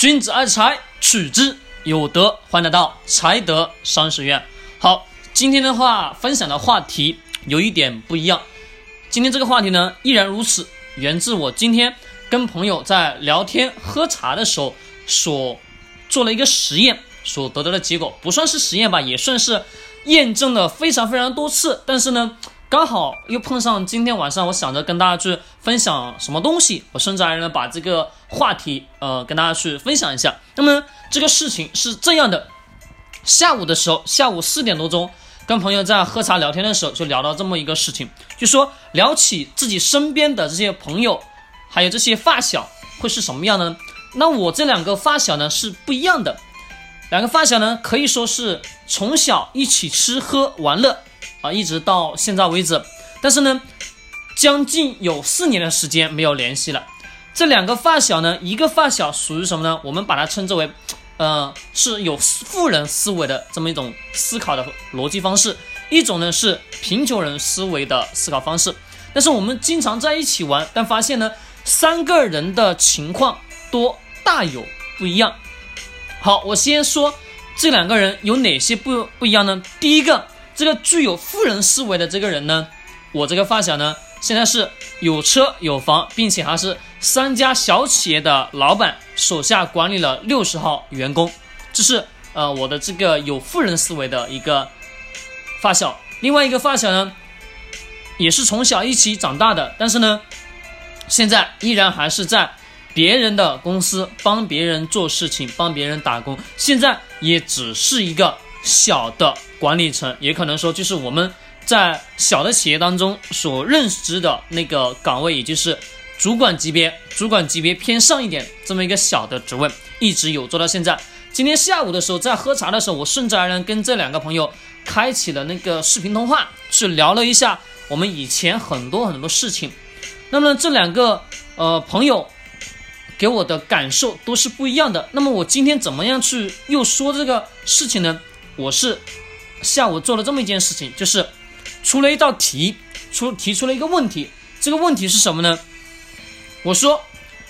君子爱财，取之有德。欢迎来到财德商学院。好，今天的话分享的话题有一点不一样。今天这个话题呢，依然如此，源自我今天跟朋友在聊天喝茶的时候所做了一个实验所得到的结果，不算是实验吧，也算是验证了非常非常多次。但是呢。刚好又碰上今天晚上，我想着跟大家去分享什么东西，我甚至还呢把这个话题呃跟大家去分享一下。那么这个事情是这样的，下午的时候，下午四点多钟，跟朋友在喝茶聊天的时候，就聊到这么一个事情，就说聊起自己身边的这些朋友，还有这些发小会是什么样的呢？那我这两个发小呢是不一样的，两个发小呢可以说是从小一起吃喝玩乐。啊，一直到现在为止，但是呢，将近有四年的时间没有联系了。这两个发小呢，一个发小属于什么呢？我们把它称之为，呃，是有富人思维的这么一种思考的逻辑方式；一种呢是贫穷人思维的思考方式。但是我们经常在一起玩，但发现呢，三个人的情况都大有不一样。好，我先说这两个人有哪些不不一样呢？第一个。这个具有富人思维的这个人呢，我这个发小呢，现在是有车有房，并且还是三家小企业的老板，手下管理了六十号员工，这是呃我的这个有富人思维的一个发小。另外一个发小呢，也是从小一起长大的，但是呢，现在依然还是在别人的公司帮别人做事情，帮别人打工，现在也只是一个。小的管理层，也可能说就是我们在小的企业当中所认知的那个岗位，也就是主管级别、主管级别偏上一点这么一个小的职位，一直有做到现在。今天下午的时候，在喝茶的时候，我甚至还能跟这两个朋友开启了那个视频通话，去聊了一下我们以前很多很多事情。那么这两个呃朋友给我的感受都是不一样的。那么我今天怎么样去又说这个事情呢？我是下午做了这么一件事情，就是出了一道题，出提出了一个问题。这个问题是什么呢？我说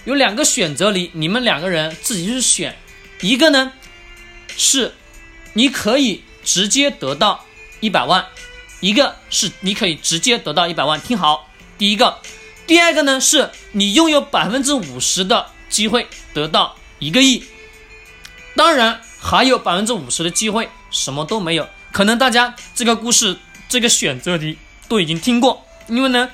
有两个选择里，你们两个人自己去选。一个呢是你可以直接得到一百万，一个是你可以直接得到一百万。听好，第一个，第二个呢是你拥有百分之五十的机会得到一个亿。当然还有百分之五十的机会。什么都没有，可能大家这个故事这个选择题都已经听过，因为呢，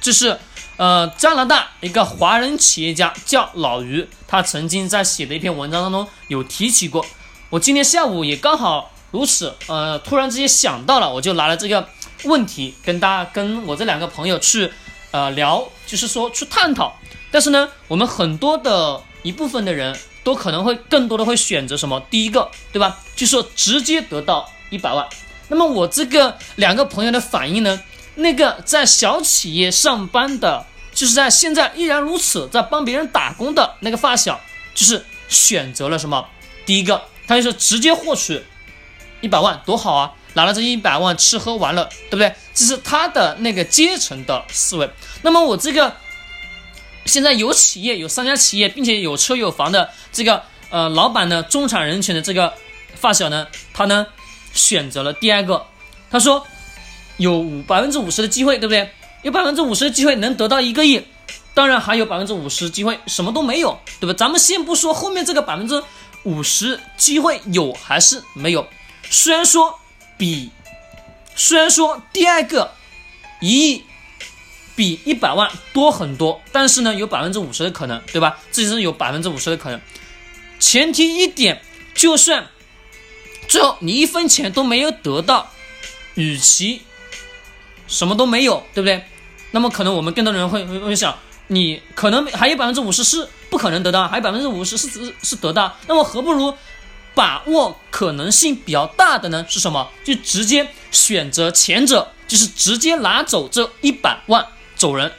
这是呃加拿大一个华人企业家叫老于，他曾经在写的一篇文章当中有提起过。我今天下午也刚好如此，呃，突然之间想到了，我就拿了这个问题跟大家跟我这两个朋友去呃聊，就是说去探讨。但是呢，我们很多的一部分的人。都可能会更多的会选择什么？第一个，对吧？就说直接得到一百万。那么我这个两个朋友的反应呢？那个在小企业上班的，就是在现在依然如此，在帮别人打工的那个发小，就是选择了什么？第一个，他就是直接获取一百万，多好啊！拿了这一百万吃喝玩乐，对不对？这是他的那个阶层的思维。那么我这个。现在有企业有三家企业，并且有车有房的这个呃老板呢，中产人群的这个发小呢，他呢选择了第二个，他说有五百分之五十的机会，对不对？有百分之五十的机会能得到一个亿，当然还有百分之五十机会什么都没有，对吧？咱们先不说后面这个百分之五十机会有还是没有，虽然说比虽然说第二个一亿。比一百万多很多，但是呢，有百分之五十的可能，对吧？这是有百分之五十的可能。前提一点，就算最后你一分钱都没有得到，与其什么都没有，对不对？那么可能我们更多人会会想，你可能还有百分之五十是不可能得到，还有百分之五十是是是得到，那么何不如把握可能性比较大的呢？是什么？就直接选择前者，就是直接拿走这一百万。走人，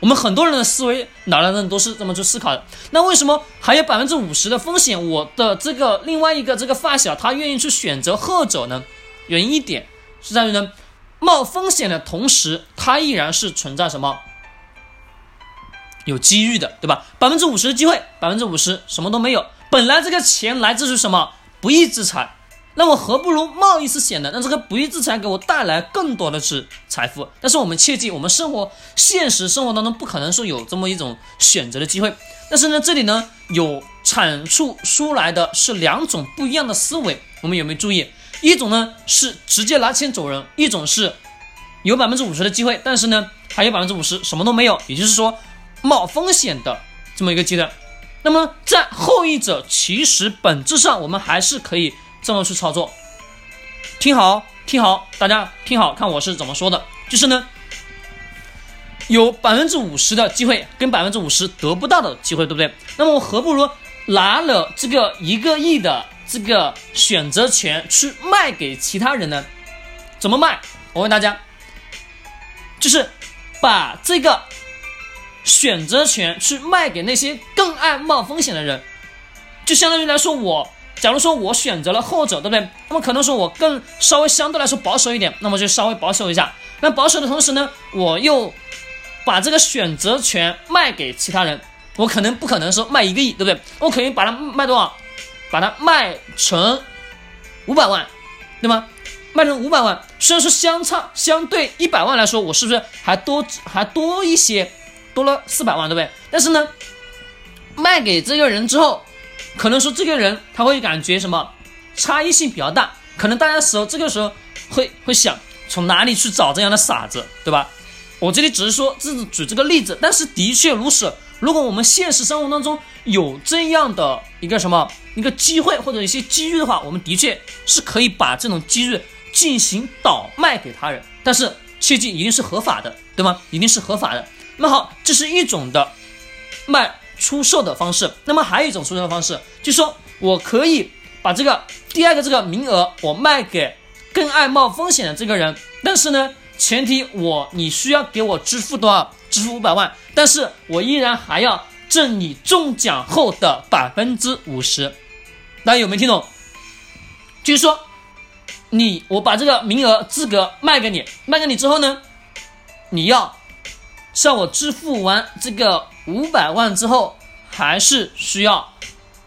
我们很多人的思维脑袋人都是这么去思考的。那为什么还有百分之五十的风险？我的这个另外一个这个发小，他愿意去选择后者呢？原因一点是在于呢，冒风险的同时，他依然是存在什么有机遇的，对吧？百分之五十的机会，百分之五十什么都没有。本来这个钱来自于什么不义之财，那我何不如冒一次险呢？让这个不义之财给我带来更多的是财富。但是我们切记，我们生活现实生活当中不可能说有这么一种选择的机会。但是呢，这里呢有阐述出来的是两种不一样的思维，我们有没有注意？一种呢是直接拿钱走人，一种是。有百分之五十的机会，但是呢，还有百分之五十什么都没有，也就是说冒风险的这么一个阶段。那么在后一者，其实本质上我们还是可以这么去操作。听好，听好，大家听好，看我是怎么说的。就是呢，有百分之五十的机会跟百分之五十得不到的机会，对不对？那么我何不如拿了这个一个亿的这个选择权去卖给其他人呢？怎么卖？我问大家。就是把这个选择权去卖给那些更爱冒风险的人，就相当于来说，我假如说我选择了后者，对不对？那么可能说我更稍微相对来说保守一点，那么就稍微保守一下。那保守的同时呢，我又把这个选择权卖给其他人，我可能不可能说卖一个亿，对不对？我可以把它卖多少？把它卖成五百万，对吗？卖成五百万，虽然说相差相对一百万来说，我是不是还多还多一些，多了四百万，对不对？但是呢，卖给这个人之后，可能说这个人他会感觉什么差异性比较大，可能大家时候这个时候会会想从哪里去找这样的傻子，对吧？我这里只是说这是举这个例子，但是的确如此。如果我们现实生活当中有这样的一个什么一个机会或者一些机遇的话，我们的确是可以把这种机遇。进行倒卖给他人，但是切记一定是合法的，对吗？一定是合法的。那好，这是一种的卖出售的方式。那么还有一种出售的方式，就是说我可以把这个第二个这个名额我卖给更爱冒风险的这个人，但是呢，前提我你需要给我支付多少？支付五百万，但是我依然还要挣你中奖后的百分之五十。大家有没有听懂？就是说。你我把这个名额资格卖给你，卖给你之后呢，你要向我支付完这个五百万之后，还是需要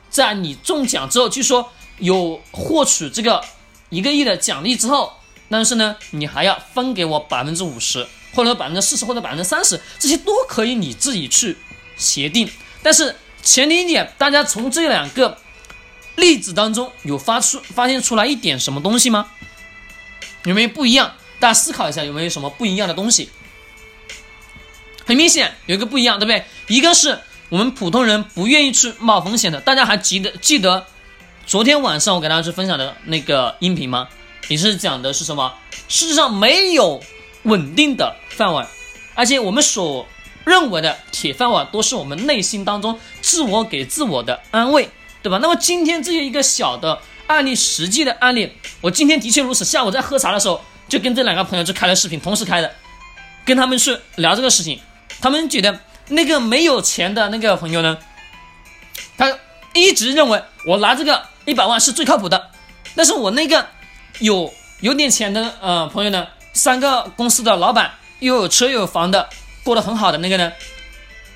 在你中奖之后，就说有获取这个一个亿的奖励之后，但是呢，你还要分给我百分之五十，或者百分之四十，或者百分之三十，这些都可以你自己去协定。但是前提一点，大家从这两个。例子当中有发出发现出来一点什么东西吗？有没有不一样？大家思考一下，有没有什么不一样的东西？很明显有一个不一样，对不对？一个是我们普通人不愿意去冒风险的。大家还记得记得昨天晚上我给大家去分享的那个音频吗？也是讲的是什么？事实上没有稳定的饭碗，而且我们所认为的铁饭碗都是我们内心当中自我给自我的安慰。对吧？那么今天这些一个小的案例，实际的案例，我今天的确如此。下午在喝茶的时候，就跟这两个朋友就开了视频，同时开的，跟他们去聊这个事情。他们觉得那个没有钱的那个朋友呢，他一直认为我拿这个一百万是最靠谱的。但是我那个有有点钱的呃朋友呢，三个公司的老板，又有车又有房的，过得很好的那个呢，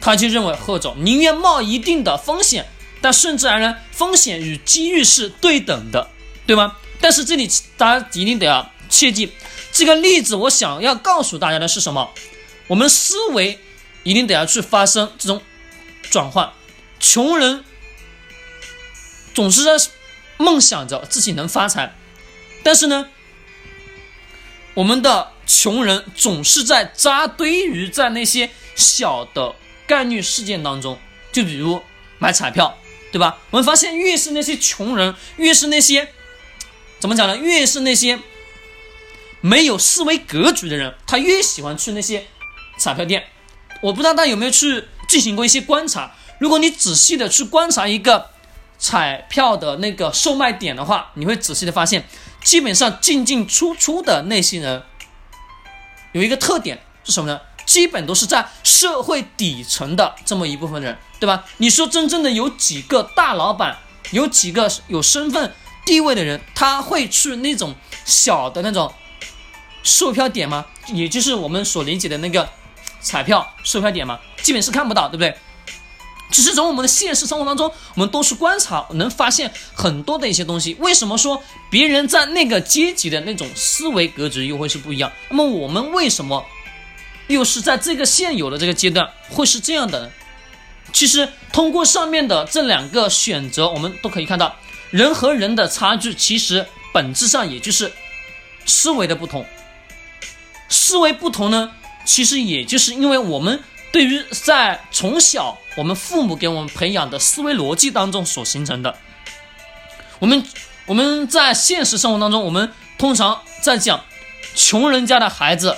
他就认为贺总宁愿冒一定的风险。但顺自然呢，风险与机遇是对等的，对吗？但是这里大家一定得要切记，这个例子我想要告诉大家的是什么？我们思维一定得要去发生这种转换。穷人总是在梦想着自己能发财，但是呢，我们的穷人总是在扎堆于在那些小的概率事件当中，就比如买彩票。对吧？我们发现，越是那些穷人，越是那些怎么讲呢？越是那些没有思维格局的人，他越喜欢去那些彩票店。我不知道大家有没有去进行过一些观察。如果你仔细的去观察一个彩票的那个售卖点的话，你会仔细的发现，基本上进进出出的那些人有一个特点是什么呢？基本都是在社会底层的这么一部分人。对吧？你说真正的有几个大老板，有几个有身份地位的人，他会去那种小的那种售票点吗？也就是我们所理解的那个彩票售票点吗？基本是看不到，对不对？只是从我们的现实生活当中，我们多去观察，能发现很多的一些东西。为什么说别人在那个阶级的那种思维格局又会是不一样？那么我们为什么又是在这个现有的这个阶段会是这样的呢？其实通过上面的这两个选择，我们都可以看到，人和人的差距其实本质上也就是思维的不同。思维不同呢，其实也就是因为我们。对于在从小我们父母给我们培养的思维逻辑当中所形成的，我们我们在现实生活当中，我们通常在讲穷人家的孩子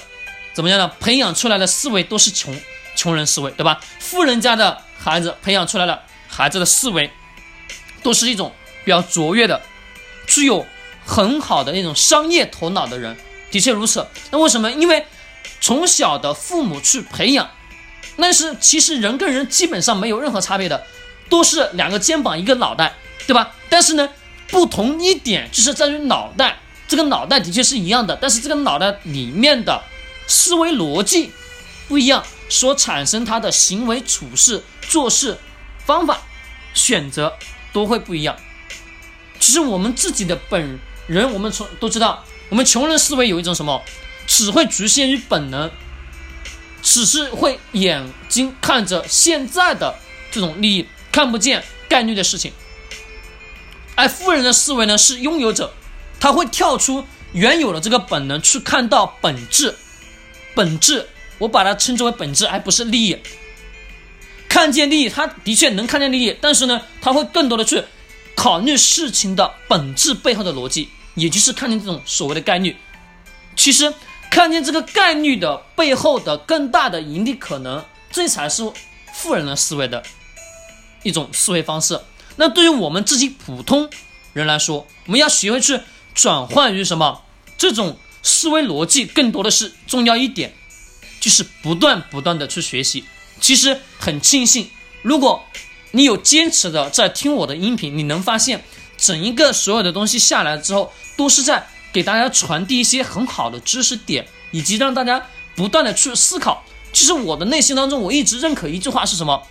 怎么样呢？培养出来的思维都是穷穷人思维，对吧？富人家的孩子培养出来的孩子的思维都是一种比较卓越的，具有很好的那种商业头脑的人，的确如此。那为什么？因为从小的父母去培养。那是其实人跟人基本上没有任何差别的，都是两个肩膀一个脑袋，对吧？但是呢，不同一点就是在于脑袋，这个脑袋的确是一样的，但是这个脑袋里面的思维逻辑不一样，所产生他的行为处事、做事方法、选择都会不一样。其实我们自己的本人，我们从都知道，我们穷人思维有一种什么，只会局限于本能。只是会眼睛看着现在的这种利益，看不见概率的事情。而富人的思维呢，是拥有者，他会跳出原有的这个本能，去看到本质。本质，我把它称之为本质，而不是利益。看见利益，他的确能看见利益，但是呢，他会更多的去考虑事情的本质背后的逻辑，也就是看见这种所谓的概率。其实。看见这个概率的背后的更大的盈利可能，这才是富人的思维的一种思维方式。那对于我们自己普通人来说，我们要学会去转换于什么？这种思维逻辑更多的是重要一点，就是不断不断的去学习。其实很庆幸，如果你有坚持的在听我的音频，你能发现整一个所有的东西下来之后，都是在。给大家传递一些很好的知识点，以及让大家不断的去思考。其实我的内心当中，我一直认可一句话是什么？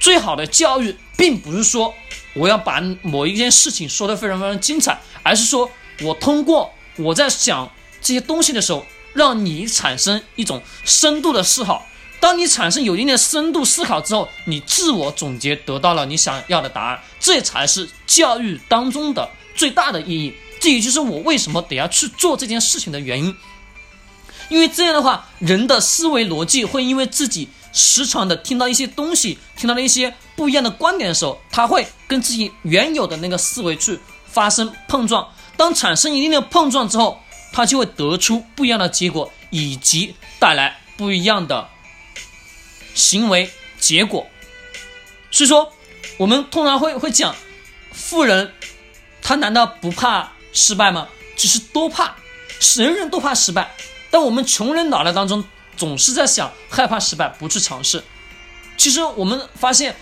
最好的教育，并不是说我要把某一件事情说得非常非常精彩，而是说我通过我在讲这些东西的时候，让你产生一种深度的思考。当你产生有一定的深度思考之后，你自我总结得到了你想要的答案，这才是教育当中的最大的意义。这也就是我为什么得要去做这件事情的原因，因为这样的话，人的思维逻辑会因为自己时常的听到一些东西，听到了一些不一样的观点的时候，他会跟自己原有的那个思维去发生碰撞。当产生一定的碰撞之后，他就会得出不一样的结果，以及带来不一样的行为结果。所以说，我们通常会会讲，富人他难道不怕？失败吗？其实都怕，人人都怕失败。但我们穷人脑袋当中总是在想害怕失败，不去尝试。其实我们发现，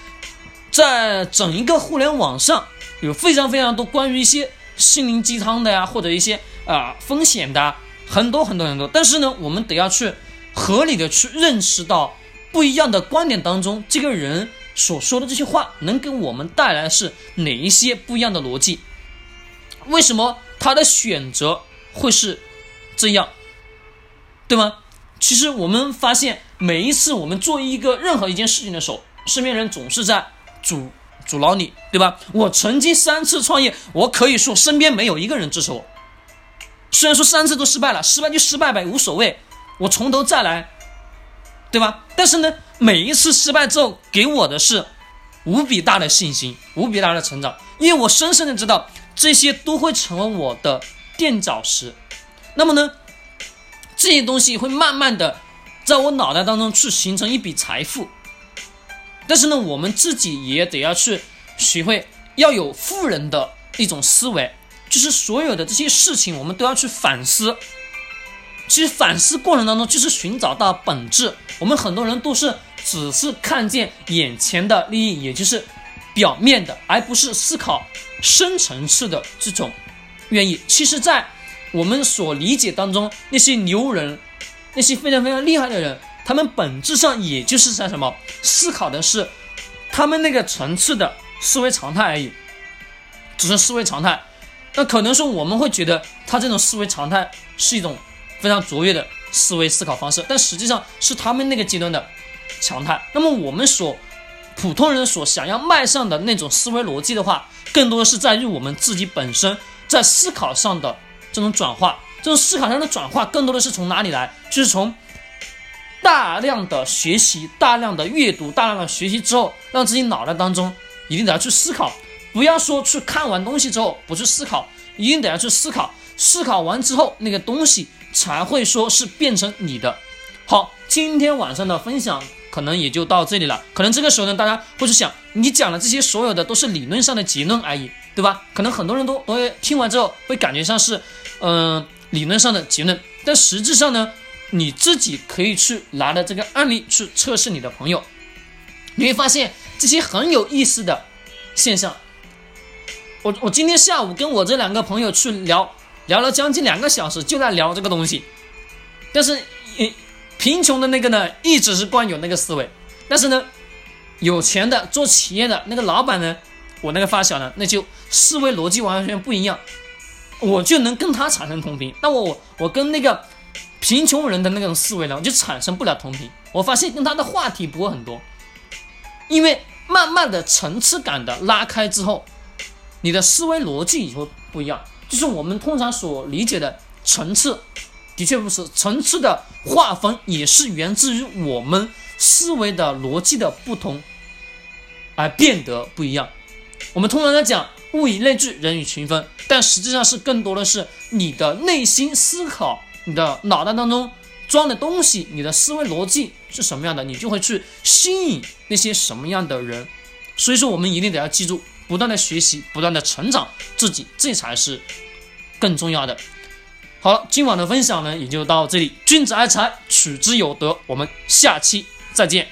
在整一个互联网上有非常非常多关于一些心灵鸡汤的呀，或者一些啊风险的很多很多很多。但是呢，我们得要去合理的去认识到不一样的观点当中，这个人所说的这些话能给我们带来是哪一些不一样的逻辑。为什么他的选择会是这样，对吗？其实我们发现，每一次我们做一个任何一件事情的时候，身边人总是在阻阻挠你，对吧？我曾经三次创业，我可以说身边没有一个人支持我。虽然说三次都失败了，失败就失败呗，无所谓，我从头再来，对吧？但是呢，每一次失败之后，给我的是无比大的信心，无比大的成长，因为我深深的知道。这些都会成为我的垫脚石，那么呢，这些东西会慢慢的在我脑袋当中去形成一笔财富。但是呢，我们自己也得要去学会要有富人的一种思维，就是所有的这些事情我们都要去反思。其实反思过程当中就是寻找到本质。我们很多人都是只是看见眼前的利益，也就是。表面的，而不是思考深层次的这种愿意。其实，在我们所理解当中，那些牛人，那些非常非常厉害的人，他们本质上也就是在什么思考的是他们那个层次的思维常态而已，只是思维常态。那可能说我们会觉得他这种思维常态是一种非常卓越的思维思考方式，但实际上是他们那个阶段的常态。那么我们所普通人所想要迈向的那种思维逻辑的话，更多的是在于我们自己本身在思考上的这种转化。这种思考上的转化，更多的是从哪里来？就是从大量的学习、大量的阅读、大量的学习之后，让自己脑袋当中一定得要去思考。不要说去看完东西之后不去思考，一定得要去思考。思考完之后，那个东西才会说是变成你的。好，今天晚上的分享可能也就到这里了。可能这个时候呢，大家会去想，你讲的这些所有的都是理论上的结论而已，对吧？可能很多人都都会听完之后会感觉像是，嗯。理论上的结论，但实质上呢，你自己可以去拿着这个案例去测试你的朋友，你会发现这些很有意思的现象。我我今天下午跟我这两个朋友去聊，聊了将近两个小时，就在聊这个东西。但是，贫穷的那个呢，一直是惯有那个思维；但是呢，有钱的做企业的那个老板呢，我那个发小呢，那就思维逻辑完全不一样。我就能跟他产生同频，那我我我跟那个贫穷人的那种思维呢，我就产生不了同频。我发现跟他的话题不会很多，因为慢慢的层次感的拉开之后，你的思维逻辑也会不一样。就是我们通常所理解的层次，的确不是层次的划分，也是源自于我们思维的逻辑的不同而变得不一样。我们通常在讲。物以类聚，人以群分，但实际上是更多的是你的内心思考，你的脑袋当中装的东西，你的思维逻辑是什么样的，你就会去吸引那些什么样的人。所以说，我们一定得要记住，不断的学习，不断的成长自己，这才是更重要的。好了，今晚的分享呢，也就到这里。君子爱财，取之有德。我们下期再见。